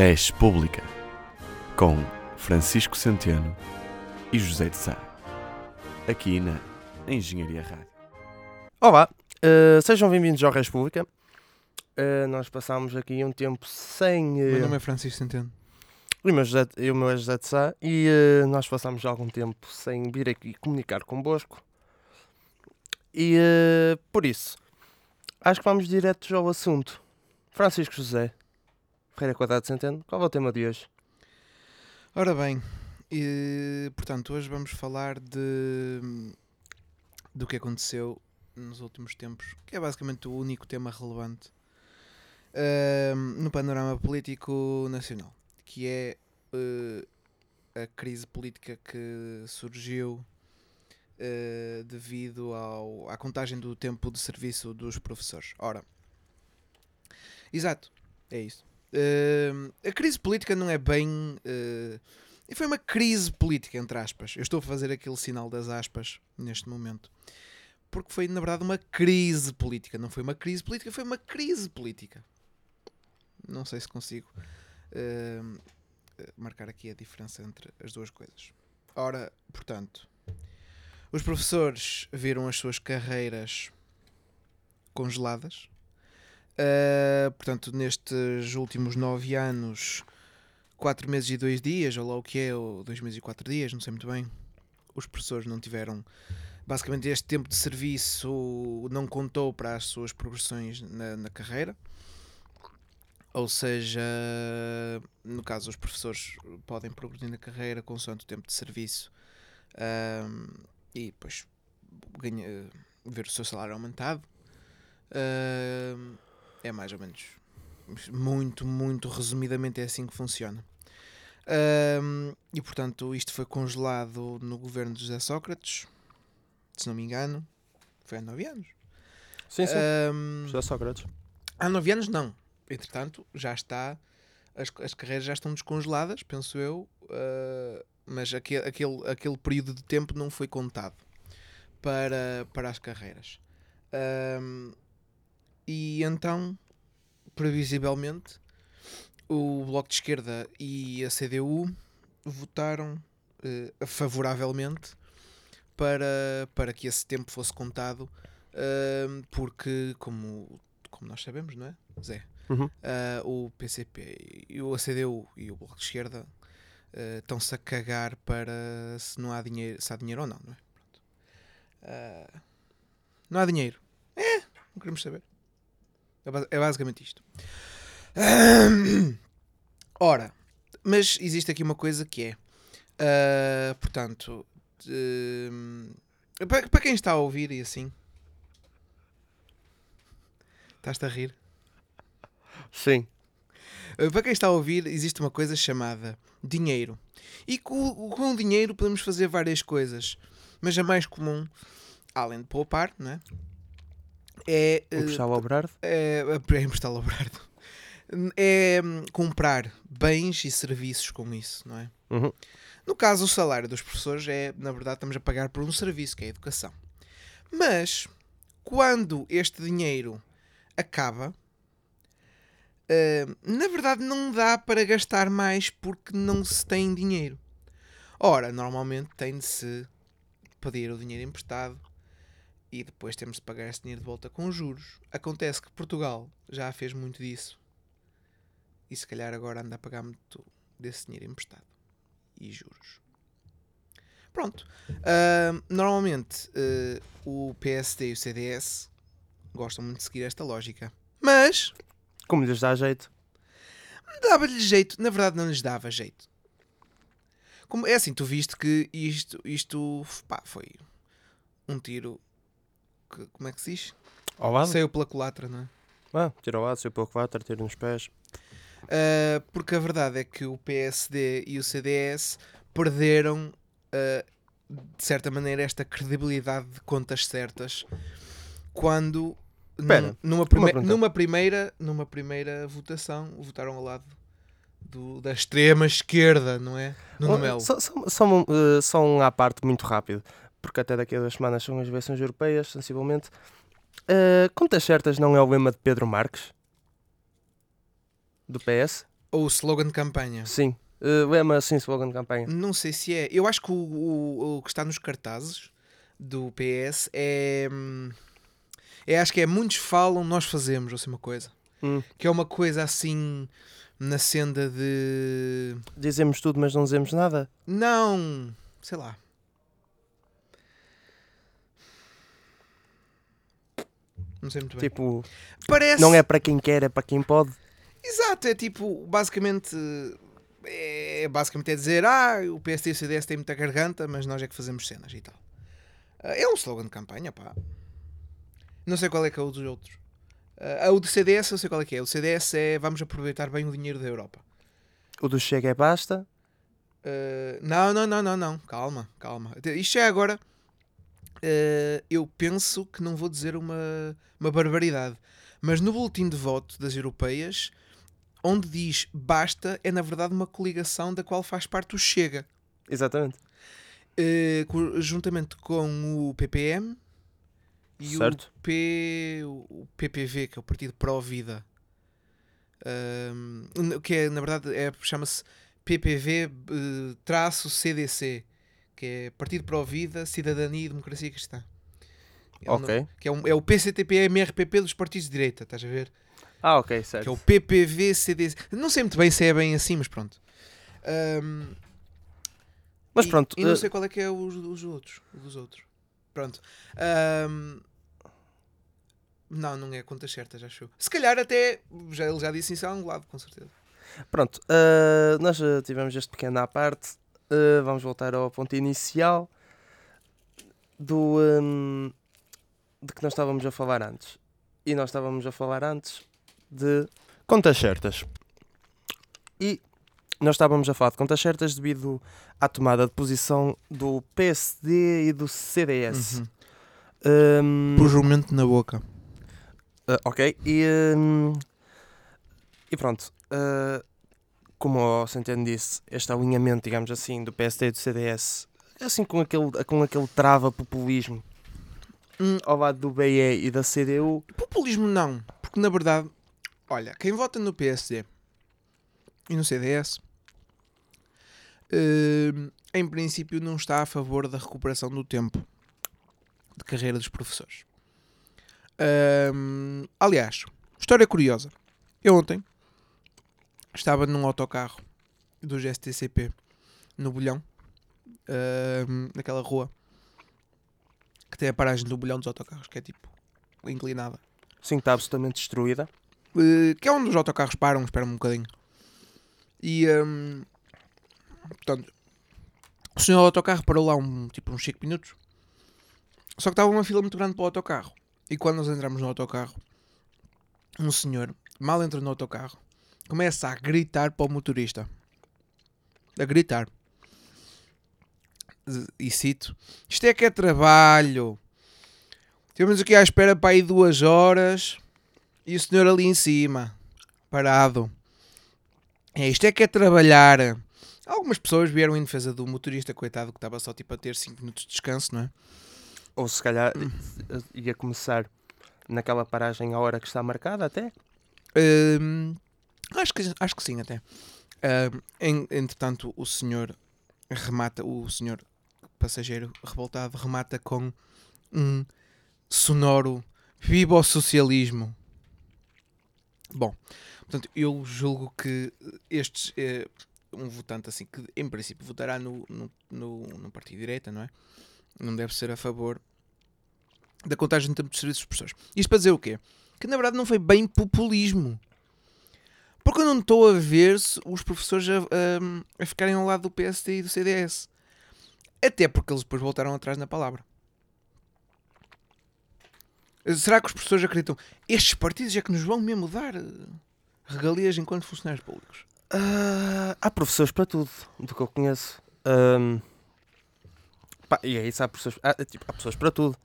Res Pública, com Francisco Centeno e José de Sá, aqui na Engenharia Rádio. Olá, eh, sejam bem-vindos ao Res Pública. Eh, nós passámos aqui um tempo sem. O eh, meu nome é Francisco Centeno. e o meu José- e o meu é José de Sá e eh, nós passámos algum tempo sem vir aqui comunicar convosco. E por isso, acho que vamos direto ao assunto. Francisco José, Ferreira Quadrado Centeno, qual é o tema de hoje? Ora bem, e, portanto, hoje vamos falar de do que aconteceu nos últimos tempos, que é basicamente o único tema relevante ahm, no panorama político nacional, que é eh, a crise política que surgiu eh, devido ao, à contagem do tempo de serviço dos professores. Ora, exato, é isso. Ahm, a crise política não é bem. eh, e foi uma crise política, entre aspas. Eu estou a fazer aquele sinal das aspas neste momento. Porque foi, na verdade, uma crise política. Não foi uma crise política, foi uma crise política. Não sei se consigo eh, marcar aqui a diferença entre as duas coisas. Ora, portanto, os professores viram as suas carreiras congeladas. Uh, portanto, nestes últimos nove anos, quatro meses e dois dias, ou lá o que é, ou dois meses e quatro dias, não sei muito bem, os professores não tiveram. Basicamente, este tempo de serviço não contou para as suas progressões na, na carreira. Ou seja, no caso, os professores podem progredir na carreira consoante o tempo de serviço e depois ganha, ver o seu salário aumentado. Um, é mais ou menos muito, muito resumidamente é assim que funciona. Um, e portanto, isto foi congelado no governo de José Sócrates, se não me engano, foi há 9 anos. Sim, sim. Um, José Sócrates. há 9 anos, não. Entretanto, já está, as, as carreiras já estão descongeladas, penso eu, uh, mas aquele, aquele, aquele período de tempo não foi contado para, para as carreiras. Um, e então, previsivelmente, o Bloco de Esquerda e a CDU votaram eh, favoravelmente para, para que esse tempo fosse contado, ahm, porque, como, como nós sabemos, não é, Zé? Uhum. Ah, o PCP e o CDU e o Bloco de Esquerda estão-se a cagar para se não há dinheiro, se há dinheiro ou não, não é? Não há dinheiro. É, não queremos saber. É, é basicamente isto. Ora, mas existe aqui uma coisa que é, ah, portanto, hum, para, para quem está a ouvir e assim, estás-te a rir? Sim. Uh, Para quem está a ouvir, existe uma coisa chamada dinheiro. E com, com o dinheiro podemos fazer várias coisas. Mas a mais comum, além de poupar, não é? É, uh, Emprestar ao Berardo. é, é emprestar ao Brardo. É hum, comprar bens e serviços com isso, não é? Uhum. No caso, o salário dos professores é, na verdade, estamos a pagar por um serviço, que é a educação. Mas, quando este dinheiro acaba, eh, na verdade não dá para gastar mais porque não se tem dinheiro. Ora, normalmente tem de se pedir o dinheiro emprestado e depois temos de pagar esse dinheiro de volta com juros. Acontece que Portugal já fez muito disso e se calhar agora anda a pagar muito desse dinheiro emprestado e juros. Pronto. Ah, normalmente ah, o PSD e o CDS gostam muito de seguir esta lógica. Mas Como lhes dá jeito. dava-lhes jeito. Na verdade, não lhes dava jeito. Como, é assim, tu viste que isto, isto pá, foi um tiro. Como é que se diz? Ao lado? Saiu pela culatra, não é? Ah, tira ao lado, saiu pelo quatro, tira nos pés. Uh, porque a verdade é que o PSD e o CDS perderam, uh, de certa maneira, esta credibilidade de contas certas quando Espera, num- numa, uma prime- numa, primeira, numa primeira votação votaram ao lado do- da extrema esquerda, não é? No Oh, Melo. Só, só, só, um, eh, só um à parte muito rápido, porque até daqui a duas semanas são as eleições europeias, sensivelmente. Eh, contas certas não é o lema de Pedro Marques? Do PS? Ou o slogan de campanha? Sim. Uh, lembra assim slogan de campanha. Não sei se é. Eu acho que o, o, o que está nos cartazes do PS é. hum, é acho que é muitos falam, nós fazemos, ou assim uma coisa. Hum. Que é uma coisa assim na senda de. Dizemos tudo, mas não dizemos nada. Não, sei lá. Não sei muito bem. Tipo, Parece. não é para quem quer, é para quem pode. Exato, é tipo, basicamente. É basicamente é dizer, ah, o PSD e o CDS têm muita garganta, mas nós é que fazemos cenas e tal. É um slogan de campanha, pá. Não sei qual é que é o dos outros. Ah, o do CDS eu sei qual é que é. O CDS é vamos aproveitar bem o dinheiro da Europa. O do Chega é basta. Uh, não, não, não, não, não. Calma, calma. Isto é agora. Uh, eu penso que não vou dizer uma, uma barbaridade. Mas no boletim de voto das europeias, onde diz basta, é na verdade uma coligação da qual faz parte o Chega. Exatamente. Uh, juntamente com o PPM e Certo. o, P, o PPV, que é o Partido Pró-Vida. Um, que é, na verdade é, chama-se PPV eh, que é Partido Pró-Vida, Cidadania e Democracia Cristã. É Ok. nome- que é, um- é o PCTP-MRPP dos partidos de direita, estás a ver? Ah, ok, Que certo. é o PPV-CDC. Não sei muito bem se é bem assim, mas pronto. Um, Mas e- pronto, E não eh, sei qual é que é os, os outros. dos outros. Pronto. Ahm, não, não é contas certas, acho eu. Se calhar até. Já, ele já disse isso a um lado, com certeza. Pronto, uh, nós tivemos este pequeno à parte. Uh, vamos voltar ao ponto inicial do um, de que nós estávamos a falar antes. E nós estávamos a falar antes de contas certas. E nós estávamos a falar de contas certas devido à tomada de posição do PSD e do CDS. Um, Por jumento na boca. Uh, ok, e, hum, e pronto. uh, como o Centeno disse, este alinhamento, digamos assim, do PSD e do CDS, assim com aquele, com aquele trava-populismo Hum, ao lado do BE e da CDU, populismo não. Porque na verdade, olha, quem vota no PSD e no CDS. hum, em princípio, não está a favor da recuperação do tempo de carreira dos professores. Hum, aliás, história curiosa. Eu ontem estava num autocarro dos STCP no Bolhão, hum, naquela rua que tem a paragem do Bolhão dos autocarros, que é tipo inclinada. sim, está absolutamente destruída. Uh, que é onde os autocarros param, esperam um bocadinho. E, hum, portanto, o senhor do autocarro parou lá um, tipo uns 5 minutos. Só que estava uma fila muito grande para o autocarro. E quando nós entramos no autocarro, um senhor, mal entra no autocarro, começa a gritar para o motorista. A gritar. E cito: Isto é que é trabalho. Temos aqui à espera para aí duas horas. E o senhor ali em cima, parado. É, isto é que é trabalhar. Algumas pessoas vieram em defesa do motorista, coitado, que estava só tipo a ter 5 minutos de descanso, não é? Ou se calhar ia começar naquela paragem à hora que está marcada até. Hum, acho, que, acho que sim, até. En- entretanto, o senhor remata, o senhor passageiro revoltado remata com um sonoro Viva o socialismo. Bom, portanto, eu julgo que estes, eh, um votante assim, que em princípio votará no, no, no, no Partido de Direita, não é? Não deve ser a favor da contagem de tempo de serviços dos professores. Isto para dizer o quê? Que na verdade não foi bem populismo. Porque eu não estou a ver os professores a, a- a ficarem ao lado do PSD e do CDS. Até porque eles depois voltaram atrás na palavra. Será que os professores acreditam? Estes partidos é que nos vão mesmo dar eh, regalias enquanto funcionários públicos. Ah, há professores para tudo, do que eu conheço. Ahm, pá, e é isso, há professores, há, tipo, há pessoas para tudo.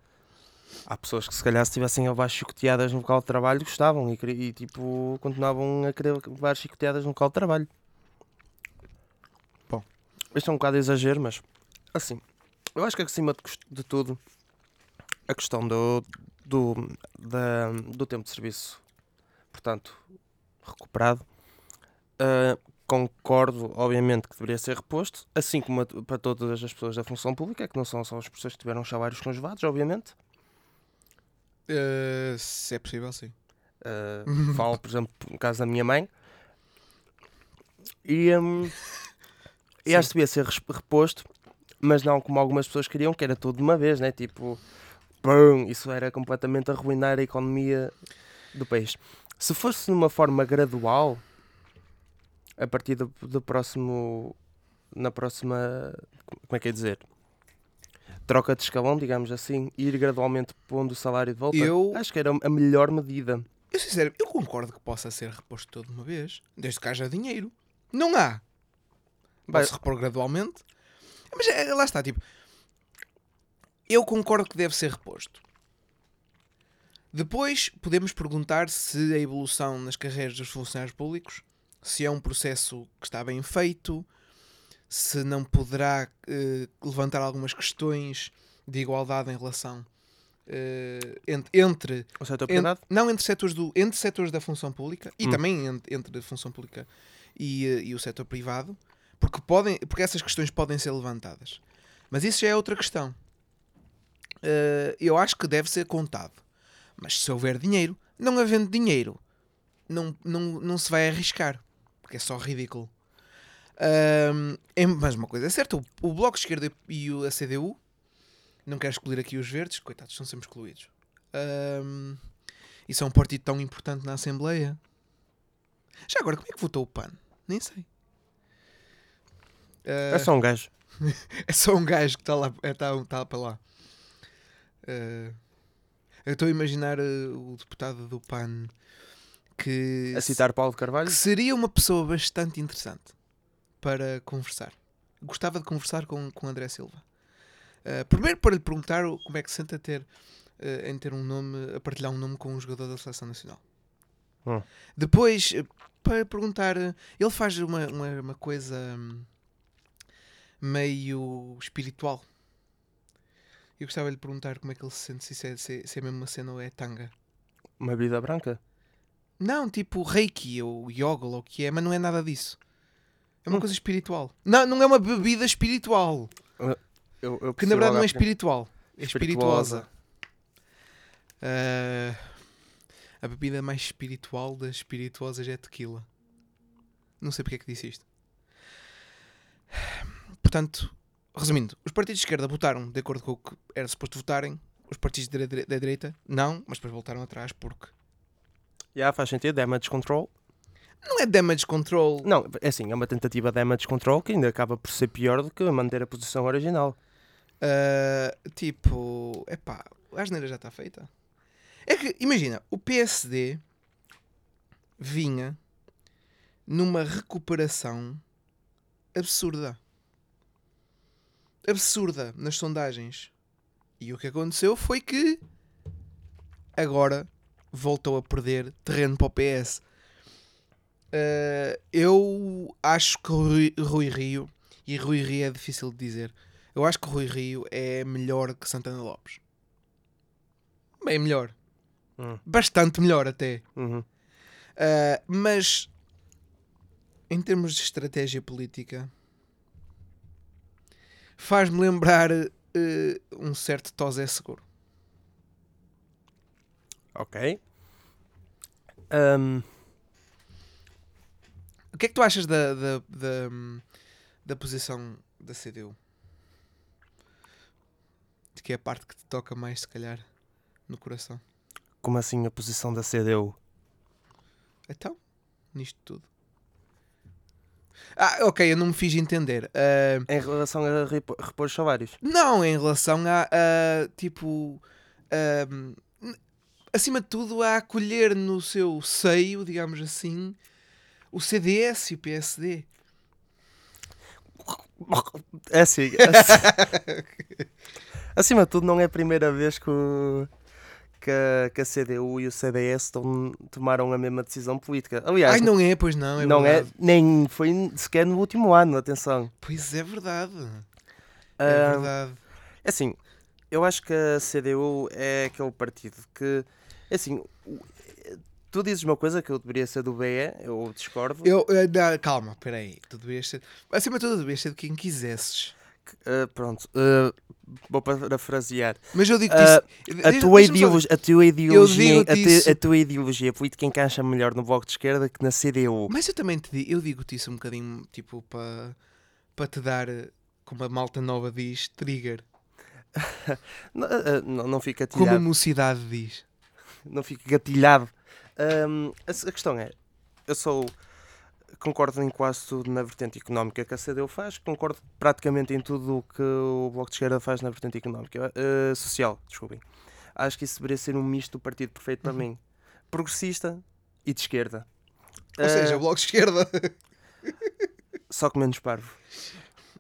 Há pessoas que se calhar se estivessem a levar chicoteadas no local de trabalho gostavam e, e, tipo continuavam a querer levar chicoteadas no local de trabalho. Bom. Isto é um bocado exagero, mas assim, eu acho que acima de, de tudo a questão do, do, da- do tempo de serviço, portanto, recuperado, Ah, concordo, obviamente, que deveria ser reposto, assim como a- para todas as pessoas da função pública, que não são só as pessoas que tiveram os salários congelados, obviamente. Eh, se é possível, sim. Uh, falo, por exemplo, no caso da minha mãe. E, um, e acho que devia ser reposto, mas não como algumas pessoas queriam, que era tudo de uma vez, né? Tipo, pum, isso era completamente arruinar a economia do país. Se fosse numa forma gradual, a partir do, do próximo. Na próxima. Como é que é dizer? Troca de escalão, digamos assim, e ir gradualmente pondo o salário de volta, Eu- acho que era a melhor medida. Eu, sincero, eu concordo que possa ser reposto todo de uma vez, desde que haja dinheiro. Não há. Vai- Pode-se repor gradualmente. Mas é, lá está, tipo. Eu concordo que deve ser reposto. Depois podemos perguntar se a evolução nas carreiras dos funcionários públicos, se é um processo que está bem feito, se não poderá eh, levantar algumas questões de igualdade em relação eh, ent- entre O setor privado? não entre setores, do, entre setores da função pública e Hum. também entre, entre a função pública e, eh, e o setor privado, porque, podem, porque essas questões podem ser levantadas. Mas isso já é outra questão. Eh, eu acho que deve ser contado. Mas se houver dinheiro, não havendo dinheiro, não, não, não se vai arriscar. Porque é só ridículo. Ahm, é- mas uma coisa é certa: o, o Bloco de Esquerda e o, a CDU, não quero excluir aqui os verdes, coitados, são sempre excluídos. Ahm, isso é um partido tão importante na Assembleia. Já agora, como é que votou o PAN? Nem sei. Ah, É só um gajo. é só um gajo que está lá, é, tá, tá para lá. Ah, eu estou a imaginar ah, o deputado do PAN que, A citar Paulo Carvalho. que seria uma pessoa bastante interessante para conversar. Gostava de conversar com, com André Silva. Ah, primeiro para lhe perguntar como é que se sente a ter, ah, em ter um nome, a partilhar um nome com um jogador da Seleção Nacional. Hum. Depois, para perguntar, ele faz uma, uma, uma coisa hum, meio espiritual. Eu gostava de lhe perguntar como é que ele se sente, se, é, se, se é mesmo uma cena ou é tanga. Uma vida branca. Não, tipo reiki ou yoga ou o que é, mas não é nada disso. É uma Hum. coisa espiritual. Não, não é uma bebida espiritual. Eu, eu Que na verdade não é espiritual. É Espirituosa. Ah, a bebida mais espiritual das espirituosas é tequila. Não sei porque é que disse isto. Portanto, resumindo, os partidos de esquerda votaram de acordo com o que era suposto votarem. Os partidos da dire- da direita, não, mas depois voltaram atrás porque Já faz sentido, damage control. Não é damage control. Não, é assim, é uma tentativa de damage control que ainda acaba por ser pior do que manter a posição original. Ah, tipo, epá, a asneira já está feita. É que, imagina, o PSD vinha numa recuperação absurda. Absurda nas sondagens. E o que aconteceu foi que agora voltou a perder terreno para o PS. Ah, eu acho que Rui, Rui Rio, e Rui Rio é difícil de dizer, eu acho que Rui Rio é melhor que Santana Lopes. Bem melhor. Hum. Bastante melhor até. Uhum. Uh, mas em termos de estratégia política faz-me lembrar uh, um certo Tosé Seguro. Ok. O que é que tu achas da, da, da, da posição da CDU? De que é a parte que te toca mais, se calhar, no coração. como assim a posição da CDU? Então, nisto tudo. Ah, ok, eu não me fiz entender. Ah, Em relação a repo- repor os salários? Não, em relação a, a, tipo, ahm, n- acima de tudo, a acolher no seu seio, digamos assim, o CDS e o PSD. É assim. ac- Acima de tudo, não é a primeira vez que, o- que, a, que a CDU e o CDS tom- tomaram a mesma decisão política. Aliás, Ai, não é, pois não, é não é, nem foi sequer no último ano, atenção. Pois é verdade. É verdade. É assim, eu acho que a CDU é aquele partido que, é assim, tu dizes uma coisa que eu deveria ser do BE, eu discordo. Eu, eh, não, calma, peraí. Tu devias ser. Acima de tudo, devias ser de quem quisesses. Ah, pronto, ah, vou parafrasear. Mas eu digo isso. A tua, ideolo- a, tua ideologia, a, te- isso. a tua ideologia política encaixa melhor no Bloco de Esquerda que na CDU. Mas eu também te digo, eu digo-te isso um bocadinho, tipo, para para te dar, como a malta nova diz, trigger. Não, não, não fica Como a gatilhado. mocidade diz. Não fica gatilhado. Ahm, a, a questão é, eu sou... Concordo em quase tudo na vertente económica que a CDU faz, concordo praticamente em tudo o que o Bloco de Esquerda faz na vertente económica, ah, social, desculpem. Acho que isso deveria ser um misto do partido perfeito para Uhum. mim. Progressista e de esquerda. Ou Ah, seja, o bloco de esquerda. Só que menos parvo.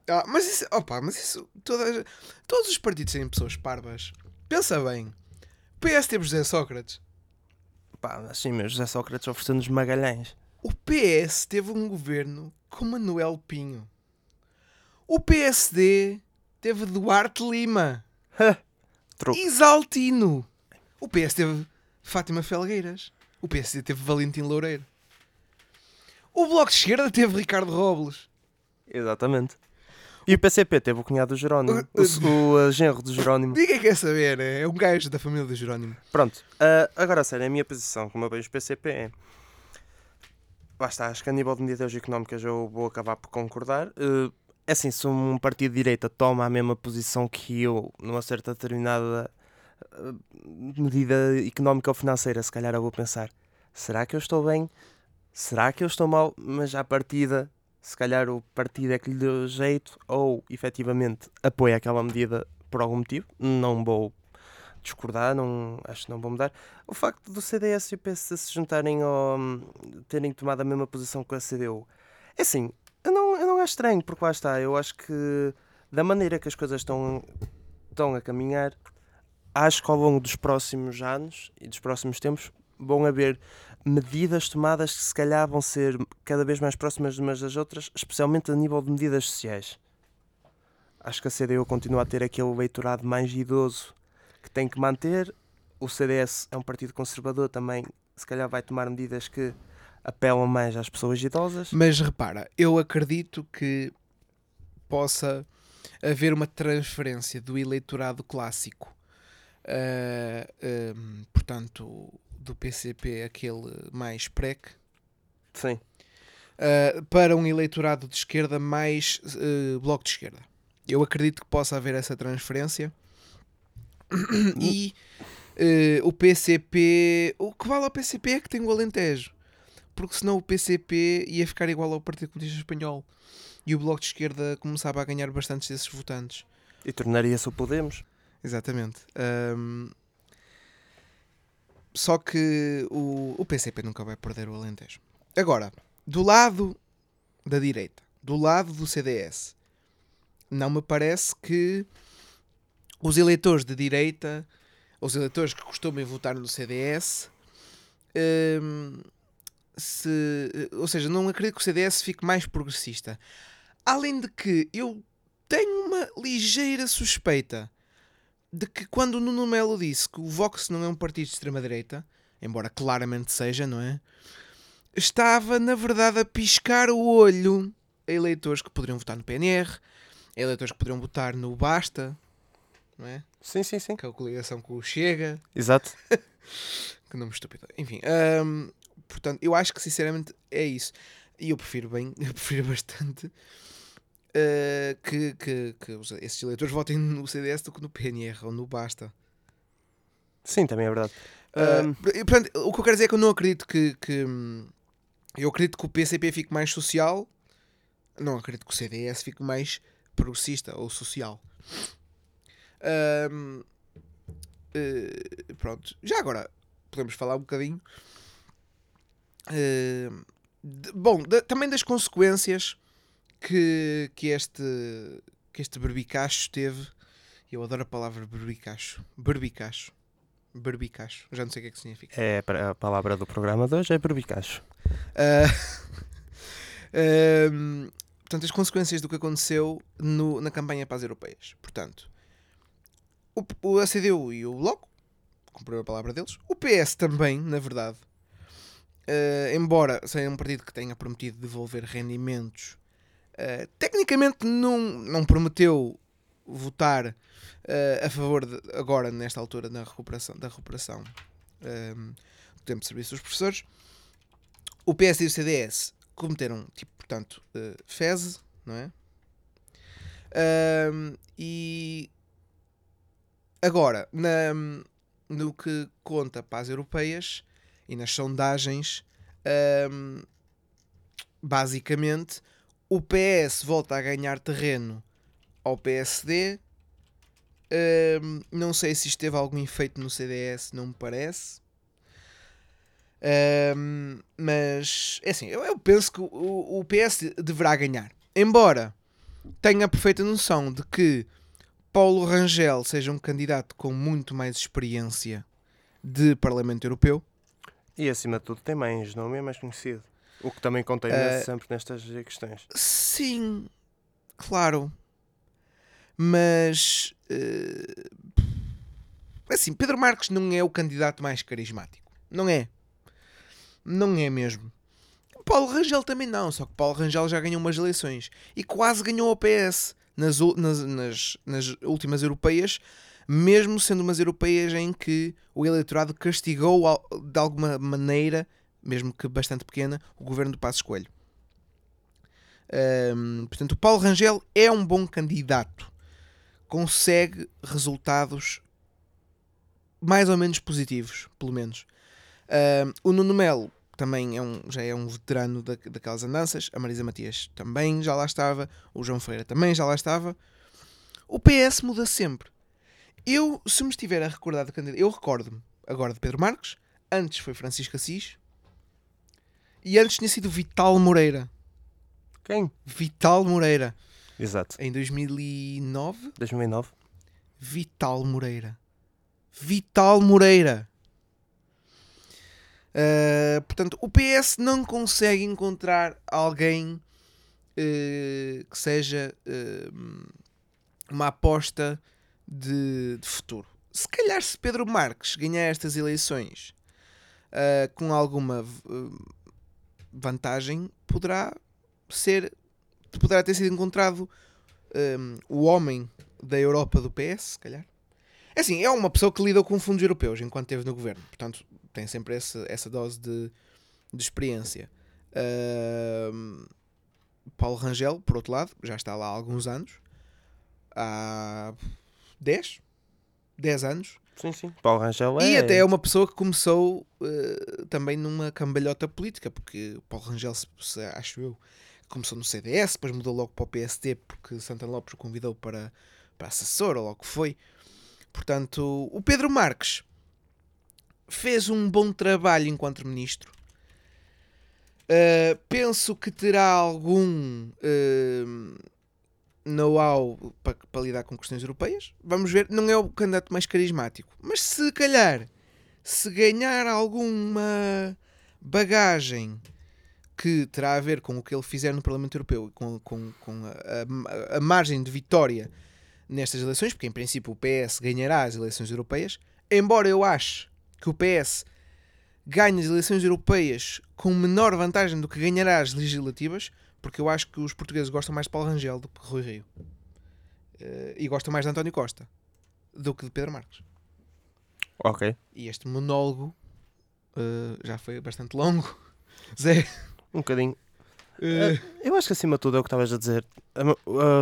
Ah, mas isso, opa, mas isso, todas, todos os partidos têm pessoas parvas. Pensa bem. PS teve José Sócrates. Pá, mas sim, meu José Sócrates oferecendo-nos Magalhães. O PS teve um governo com Manuel Pinho. O PSD teve Duarte Lima. Truque. Isaltino. O PS teve Fátima Felgueiras. O PSD teve Valentim Loureiro. O Bloco de Esquerda teve Ricardo Robles. Exatamente. E o PCP teve o cunhado do Jerónimo. O, o, uh, genro do Jerónimo. Ninguém quer saber, é é um gajo da família do Jerónimo. Pronto. ah, agora, a sério, a minha posição, como eu vejo o PCP é... Lá está, acho que a nível de medidas económicas eu vou acabar por concordar. Uh, é assim, se um partido de direita toma a mesma posição que eu numa certa determinada uh, medida económica ou financeira, se calhar eu vou pensar, será que eu estou bem? Será que eu estou mal? Mas à partida, se calhar o partido é que lhe deu jeito ou efetivamente apoia aquela medida por algum motivo. Não vou discordar, não, acho que não vou mudar. O facto do CDS e o PS se juntarem ou terem tomado a mesma posição que a CDU, é assim, eu não, eu não acho estranho, porque lá está, eu acho que da maneira que as coisas estão, estão a caminhar, acho que ao longo dos próximos anos e dos próximos tempos vão haver medidas tomadas que se calhar vão ser cada vez mais próximas umas das outras, especialmente a nível de medidas sociais. Acho que a CDU continua a ter aquele eleitorado mais idoso que tem que manter. O CDS é um partido conservador também, se calhar vai tomar medidas que apelam mais às pessoas idosas. Mas repara, eu acredito que possa haver uma transferência do eleitorado clássico, ah, ah, portanto, do PCP, aquele mais PREC, Sim. ah, para um eleitorado de esquerda mais ah, bloco de esquerda. Eu acredito que possa haver essa transferência e eh, o PCP. O que vale ao PCP é que tem o Alentejo, porque senão o PCP ia ficar igual ao Partido Comunista Espanhol e o Bloco de Esquerda começava a ganhar bastantes desses votantes. E tornaria-se o Podemos. Exatamente. Só que o, o PCP nunca vai perder o Alentejo. Agora, do lado da direita, do lado do CDS, não me parece que os eleitores de direita, os eleitores que costumam votar no CDS, ahm, se, ou seja, não acredito que o CDS fique mais progressista. Além de que eu tenho uma ligeira suspeita de que quando o Nuno Melo disse que o Vox não é um partido de extrema-direita, embora claramente seja, não é? Estava, na verdade, a piscar o olho a eleitores que poderiam votar no PNR, a eleitores que poderiam votar no Basta, não é? Sim, sim, sim. Que é a coligação com o Chega, Exato. que nome estúpido. Enfim, hum, portanto, eu acho que sinceramente é isso. E eu prefiro bem, eu prefiro bastante uh, que, que, que os- esses eleitores votem no CDS do que no PNR ou no Basta. Sim, também é verdade. Uh, portanto, o que eu quero dizer é que eu não acredito que, que, eu acredito que o PCP fique mais social, não acredito que o CDS fique mais progressista ou social. Ahm, eh, pronto, já agora podemos falar um bocadinho. eh, de- bom, da- também das consequências que, que este que este berbicacho teve. Eu adoro a palavra berbicacho. Berbicacho. Berbicacho. Já não sei o que é que significa. é a palavra do programa de hoje é berbicacho. Ahm, portanto, as consequências do que aconteceu no- na campanha para as europeias. Portanto, o, o ACDU e o Bloco, cumpriram a palavra deles, o PS também, na verdade, eh, embora seja um partido que tenha prometido devolver rendimentos, eh, tecnicamente não, não prometeu votar eh, a favor de, agora, nesta altura, da recuperação, da recuperação ehm, do tempo de serviço dos professores. O PS e o CDS cometeram, tipo, portanto, uh, não é? Ehm, e agora, na, no que conta para as europeias e nas sondagens, ehm, basicamente o PS volta a ganhar terreno ao PSD. Ehm, não sei se isto teve algum efeito no CDS, não me parece. Ehm, mas é assim, eu, eu penso que o, o PS deverá ganhar. Embora tenha a perfeita noção de que Paulo Rangel seja um candidato com muito mais experiência de Parlamento Europeu. E acima de tudo tem mais nome é mais conhecido. O que também conta imenso sempre nestas questões. Sim, claro. Mas eh, assim, Pedro Marques não é o candidato mais carismático. Não é. Não é mesmo. Paulo Rangel também não, só que Paulo Rangel já ganhou umas eleições e quase ganhou o PS nas, nas, nas, nas últimas europeias, mesmo sendo umas europeias em que o eleitorado castigou de alguma maneira, mesmo que bastante pequena, o governo do Passos Coelho. Ahm, portanto, o Paulo Rangel é um bom candidato, consegue resultados mais ou menos positivos, pelo menos. Ahm, o Nuno Melo também é um, já é um veterano da, daquelas andanças. A Marisa Matias também já lá estava. O João Ferreira também já lá estava. O PS muda sempre. Eu, se me estiver a recordar de candidato, eu recordo-me agora de Pedro Marques. Antes foi Francisco Assis. E antes tinha sido Vital Moreira. Quem? Vital Moreira. Exato. Em 2009. 2009. Vital Moreira. Vital Moreira. Uh, portanto, o PS não consegue encontrar alguém uh, que seja uh, uma aposta de, de futuro. Se calhar, se Pedro Marques ganhar estas eleições com alguma vantagem, poderá ser poderá ter sido encontrado um, o homem da Europa do PS, se calhar. É assim, é uma pessoa que lidou com fundos europeus enquanto esteve no governo, portanto tem sempre essa, essa dose de, de experiência. Um, Paulo Rangel, por outro lado, já está lá há alguns anos, há 10, 10 anos, Sim, sim. Paulo Rangel é. e até é uma pessoa que começou uh, também numa cambalhota política, porque Paulo Rangel, se, se, acho eu, começou no CDS, depois mudou logo para o PSD porque Santana Lopes o convidou para, para assessor, ou logo que foi. Portanto, o Pedro Marques fez um bom trabalho enquanto ministro. Uh, penso que terá algum uh, know-how para, para lidar com questões europeias. Vamos ver, não é o candidato mais carismático, mas se calhar, se ganhar alguma bagagem que terá a ver com o que ele fizer no Parlamento Europeu com, com, com a, a, a, margem de vitória nestas eleições, porque em princípio o PS ganhará as eleições europeias, embora eu ache que o PS ganhe as eleições europeias com menor vantagem do que ganhará as legislativas, porque eu acho que os portugueses gostam mais de Paulo Rangel do que de Rui Rio. Uh, e gostam mais de António Costa do que de Pedro Marques. Ok. E este monólogo uh, já foi bastante longo. Zé, Um bocadinho. Uh, Eu acho que acima de tudo é o que estavas a dizer.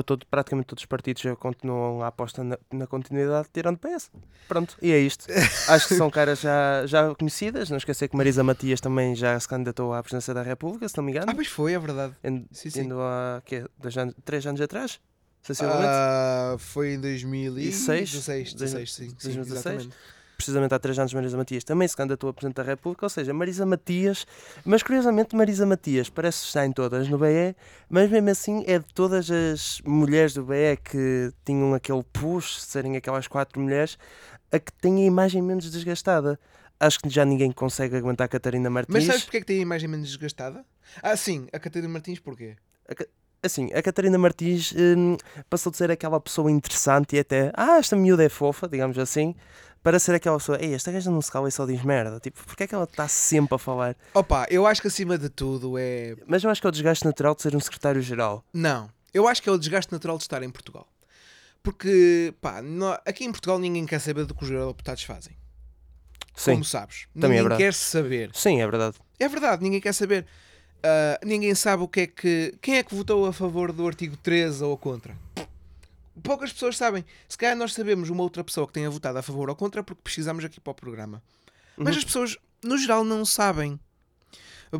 Todo, praticamente todos os partidos continuam a aposta na, na continuidade, tirando PS. Pronto, e é isto. acho que são caras já, já conhecidas. Não esquecer que Marisa Matias também já se candidatou à presidência da República, se não me engano. ah, pois foi, é verdade. Indo, Sim, sim. indo há quê? Dois anos, três anos atrás? Sensivelmente. Ah, foi em 2016. 16, 16, sim, sim, 2016. exatamente. Precisamente há três anos Marisa Matias também se candidatou a Presidente da República, ou seja, Marisa Matias, mas curiosamente Marisa Matias parece estar em todas no BE, mas mesmo assim é de todas as mulheres do BE que tinham aquele push, serem aquelas quatro mulheres, a que tem a imagem menos desgastada. Acho que já ninguém consegue aguentar a Catarina Martins. Mas sabes porque é que tem a imagem menos desgastada? Ah, sim, a Catarina Martins, porquê? Assim, a Catarina Martins hum, passou de ser aquela pessoa interessante e até, ah, esta miúda é fofa, digamos assim, para ser aquela pessoa, ei, esta gaja não se cala e só diz merda. Tipo, porque é que ela está sempre a falar? Opa, eu acho que acima de tudo é. Mas eu acho que é o desgaste natural de ser um secretário-geral. Não. Eu acho que é o desgaste natural de estar em Portugal. Porque, pá, nó- aqui em Portugal ninguém quer saber do que os eurodeputados fazem. Sim, Como sabes. Também é ninguém verdade. quer saber. sim, é verdade. É verdade, ninguém quer saber. Ah, ninguém sabe o que é que. Quem é que votou a favor do artigo 13 ou contra? Poucas pessoas sabem. Se calhar nós sabemos uma outra pessoa que tenha votado a favor ou contra porque pesquisamos aqui para o programa. Mas Uhum. as pessoas, no geral, não sabem.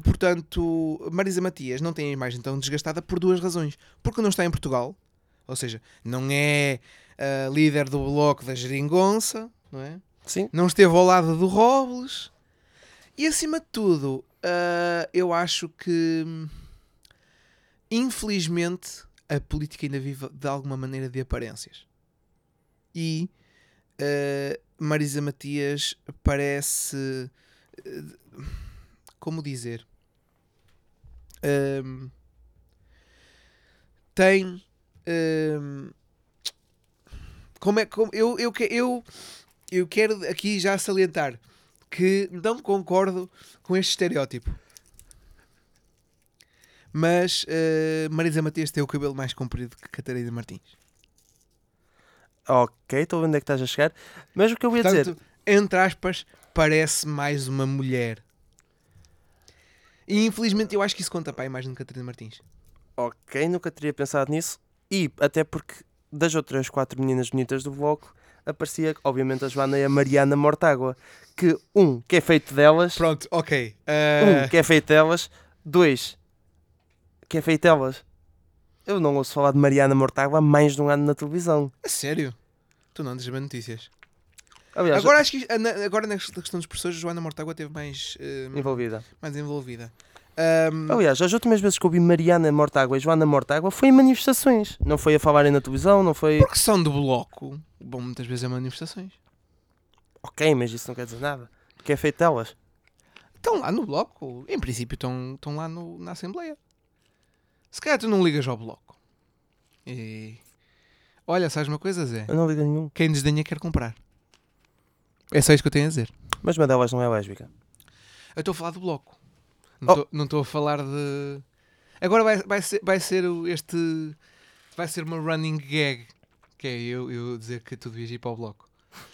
Portanto, Marisa Matias não tem a imagem tão desgastada por duas razões. Porque não está em Portugal, ou seja, não é ah, líder do bloco da geringonça, não é? Sim, não esteve ao lado do Robles e acima de tudo ah, eu acho que hum, infelizmente a política ainda vive de alguma maneira de aparências e ah, Marisa Matias parece ah, como dizer Hum, tem hum, como é como eu eu que- eu eu quero aqui já salientar que não concordo com este estereótipo. Mas eh, Marisa Matias tem o cabelo mais comprido que Catarina Martins. ok, estou a ver onde é que estás a chegar. Mas o que eu ia dizer, Portanto, entre aspas, parece mais uma mulher. E infelizmente eu acho que isso conta para a imagem de Catarina Martins. ok, nunca teria pensado nisso. E até porque das outras quatro meninas bonitas do bloco aparecia, obviamente, a Joana e a Mariana Mortágua. Que, um, que é feito delas. Pronto, ok. Um, que é feito delas. Dois, que é feito delas. Eu não ouço falar de Mariana Mortágua há mais de um ano na televisão. A sério? Tu não andas bem notícias. Aliás, Agora acho que na- agora na questão dos professores, Joana Mortágua esteve mais, eh, envolvida. mais envolvida. Ahm, Aliás, as últimas vezes que ouvi Mariana Mortágua e Joana Mortágua foi em manifestações. Não foi a falarem na televisão, não foi. Porque são do bloco. Bom, muitas vezes é manifestações. Ok, mas isso não quer dizer nada. Que é feito delas. Estão lá no bloco. Em princípio estão, estão lá no- na Assembleia. Se calhar tu não ligas ao bloco. E... Olha, sabes uma coisa, Zé? Eu não ligo a nenhum. Quem desdenha quer comprar. É só isso que eu tenho a dizer. Mas uma delas não é lésbica. Eu estou a falar do bloco. Oh. Não estou- estou a falar de. Agora vai, vai, ser, vai ser este. Vai ser uma running gag. Que é eu, eu dizer que tu devias ir para o bloco.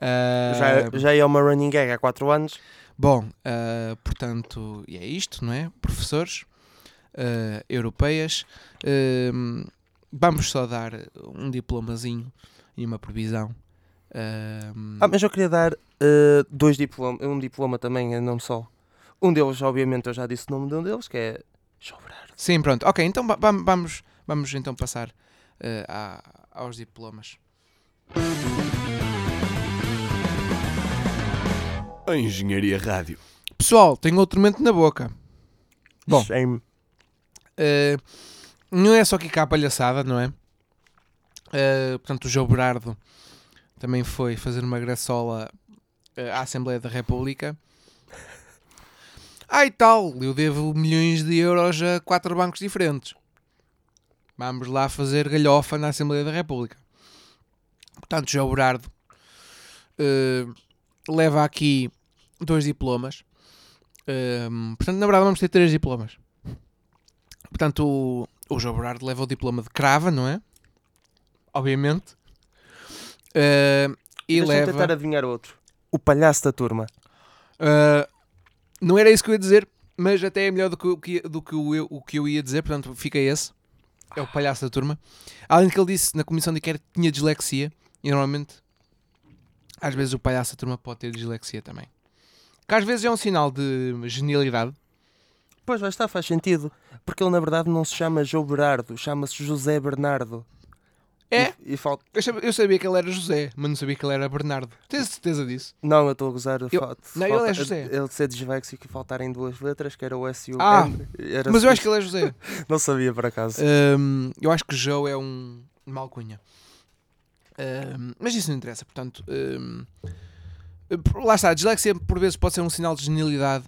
Ah, Já, já é uma running gag há 4 anos. Bom, ah, portanto, e é isto, não é? Professores ah, europeias, ah, vamos só dar um diplomazinho e uma previsão. Ah, Ah, mas eu queria dar eh, dois diplomas. Um diploma também, eh, não só. Um deles, obviamente, eu já disse o nome de um deles, que é. Jobrar. Sim, pronto. Ok, então va- va- vamos, vamos então passar a- aos diplomas. A Engenharia Rádio. Pessoal, tenho outro momento na boca. Bom. Shame. Uh, não é só aqui cá a palhaçada, não é? Uh, portanto, o João Berardo também foi fazer uma graçola uh, à Assembleia da República. Ah, e tal, eu devo milhões de euros a quatro bancos diferentes. Vamos lá fazer galhofa na Assembleia da República. Portanto, João Berardo uh, leva aqui dois diplomas. Um, portanto, na verdade, vamos ter três diplomas. Portanto, o, o João Berardo leva o diploma de crava, não é? Obviamente. Uh, e Deixa-me leva. tentar adivinhar outro. O palhaço da turma. Uh, não era isso que eu ia dizer, mas até é melhor do que, o que- do que o, eu, o que eu ia dizer, portanto, fica esse. É o palhaço da turma. Além de que ele disse na comissão de inquérito que tinha dislexia, e normalmente, às vezes, o palhaço da turma pode ter dislexia também. Que às vezes é um sinal de genialidade. Pois, vai estar, faz sentido. Porque ele, na verdade, não se chama João Berardo, chama-se José Bernardo. É, E, e falta... eu sabia, eu sabia que ele era José, mas não sabia que ele era Bernardo. Tens certeza disso? Não, eu estou a gozar. Eu- falta- não, ele falta- é José. Ele de ser disléxico e faltarem duas letras, que era o S e o Ah, N. Era Mas eu acho que ele é José. Não sabia, por acaso. Hum, eu acho que Joe é um uma alcunha. Hum, mas isso não interessa, portanto. hum, lá está, a dislexia por vezes pode ser um sinal de genialidade,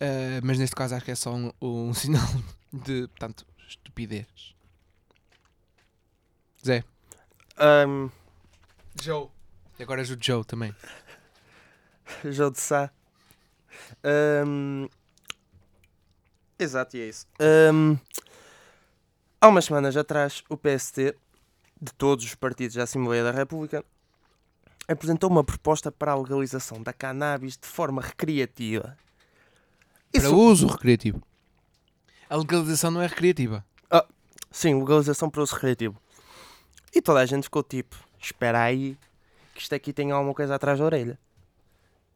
uh, mas neste caso acho que é só um, um sinal de, portanto, estupidez. Zé. Ahm, Joe. Agora és o Joe também. João de Sá. Ahm, Exato, e é isso. Ahm, Há umas semanas atrás, o PST, de todos os partidos da Assembleia da República, apresentou uma proposta para a legalização da cannabis de forma recreativa. Para Isso- uso recreativo. A legalização não é recreativa. Sim, legalização para uso recreativo. E toda a gente ficou tipo, espera aí, que isto aqui tem alguma coisa atrás da orelha.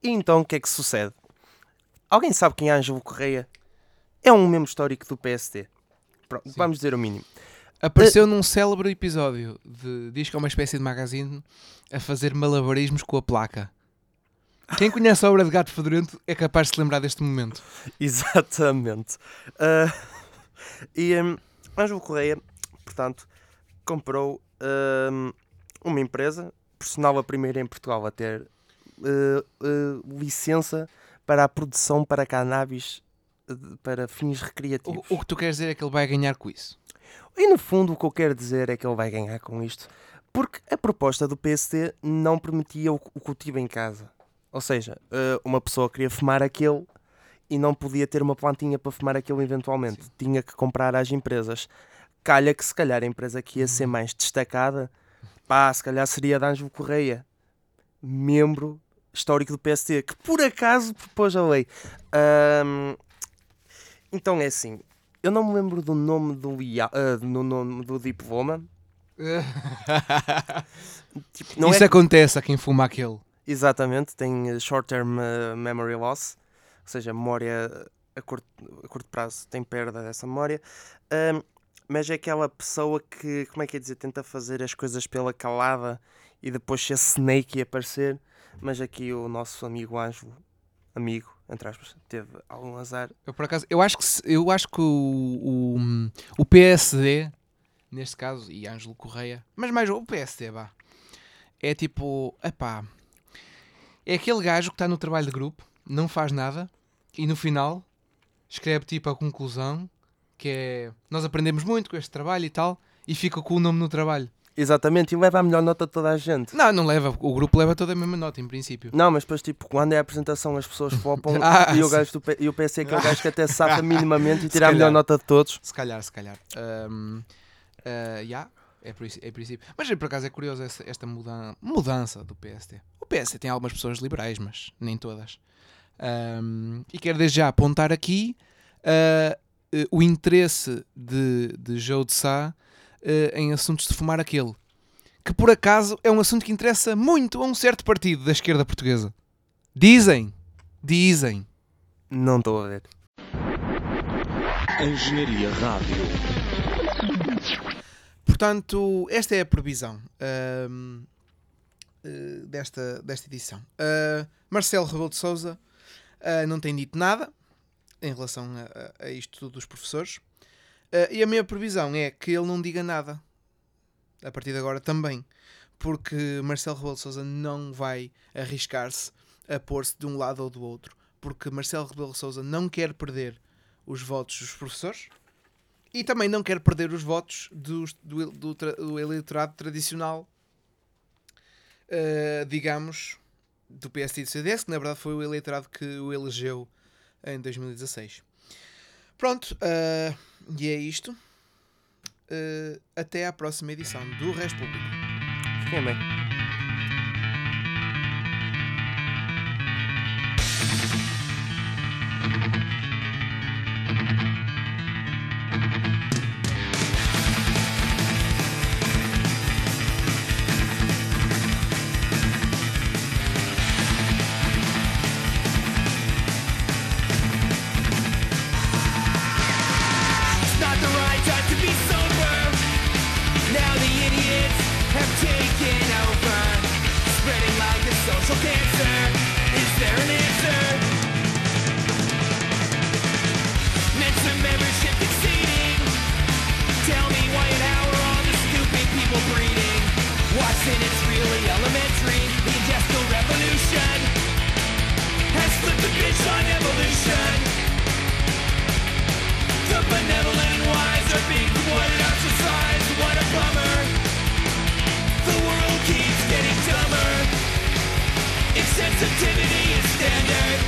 E então o que é que sucede? Alguém sabe quem é Ângelo Correia? É um membro histórico do PST. Pronto, Sim. vamos dizer o mínimo. Apareceu num célebre episódio de. Diz que é uma espécie de magazine a fazer malabarismos com a placa. Quem conhece a obra de Gato Fedorento é capaz de se lembrar deste momento. Exatamente. Ah, e um, Ângelo Correia, portanto, comprou hum, uma empresa, por sinal a primeira em Portugal a ter eh, eh, licença para a produção para cannabis eh, para fins recreativos. O, o que tu queres dizer é que ele vai ganhar com isso. E no fundo o que eu quero dizer é que ele vai ganhar com isto, porque a proposta do PST não permitia o, o cultivo em casa. Ou seja, eh, uma pessoa queria fumar aquele e não podia ter uma plantinha para fumar aquele eventualmente. Sim. Tinha que comprar às empresas. Calha que se calhar a empresa que ia ser Uhum. mais destacada, pá, se calhar seria a de Ângelo Correia, membro histórico do PST, que por acaso propôs a lei. Ahm, então é assim, eu não me lembro do nome do, ah, do nome do diploma. Tipo, não isso é acontece a quem fuma aquele. Exatamente, tem eh, short-term eh, memory loss, ou seja, memória a curto, a curto prazo tem perda dessa memória. Ahm, mas é aquela pessoa que, como é que é dizer, tenta fazer as coisas pela calada e depois se a Snake aparecer. Mas aqui o nosso amigo Ângelo, amigo, entre aspas, teve algum azar. Eu, por acaso, eu acho que, eu acho que o, o, o PSD, neste caso, e Ângelo Correia, mas mais o PSD, vá, é tipo, epá, é aquele gajo que está no trabalho de grupo, não faz nada, e no final escreve tipo a conclusão, que é, nós aprendemos muito com este trabalho e tal, e fica com o nome no trabalho. Exatamente, e leva a melhor nota de toda a gente. Não, não leva, o grupo leva toda a mesma nota, em princípio. Não, mas depois, tipo, quando é a apresentação, as pessoas flopam Ah, e, o gajo do e o PC é aquele gajo que até safa minimamente e tira a melhor nota de todos. Se calhar, se calhar. Ahm, ah, yeah, é, por isso- é princípio. Mas por acaso é curioso essa- esta mudan- mudança do PST. O PST tem algumas pessoas liberais, mas nem todas. Ahm, e quero desde já apontar aqui ah, eh, o interesse de, de Joe de Sá eh, em assuntos de fumar aquele. Que por acaso é um assunto que interessa muito a um certo partido da esquerda portuguesa. Dizem, dizem. Não estou a ver. Engenharia Rádio. Portanto, esta é a previsão ahm, eh, desta, desta edição. Ah, Marcelo Rebelo de Souza não tem dito nada em relação a, a- a isto tudo dos professores. Ah, e a minha previsão é que ele não diga nada a partir de agora também. Porque Marcelo Rebelo de Souza não vai arriscar-se a pôr-se de um lado ou do outro. Porque Marcelo Rebelo de Souza não quer perder os votos dos professores e também não quer perder os votos do, do, tra- do eleitorado tradicional, eh, digamos, do PSD e do CDS, que na verdade foi o eleitorado que o elegeu em 2016. Pronto, eh, e é isto. Eh, até à próxima edição do Resto Público. Fiquem bem. sensitivity is standard.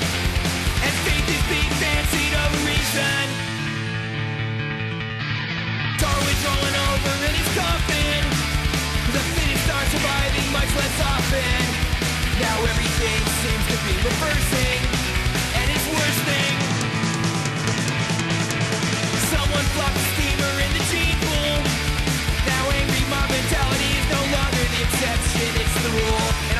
And faith is being fancied over reason. Darwin's rolling over in his coffin. The fittest are surviving much less often. Now everything seems to be reversing And it's worse thing Someone flopped a steamer in the gene pool. Now angry mob mentality is no longer the exception, it's the rule.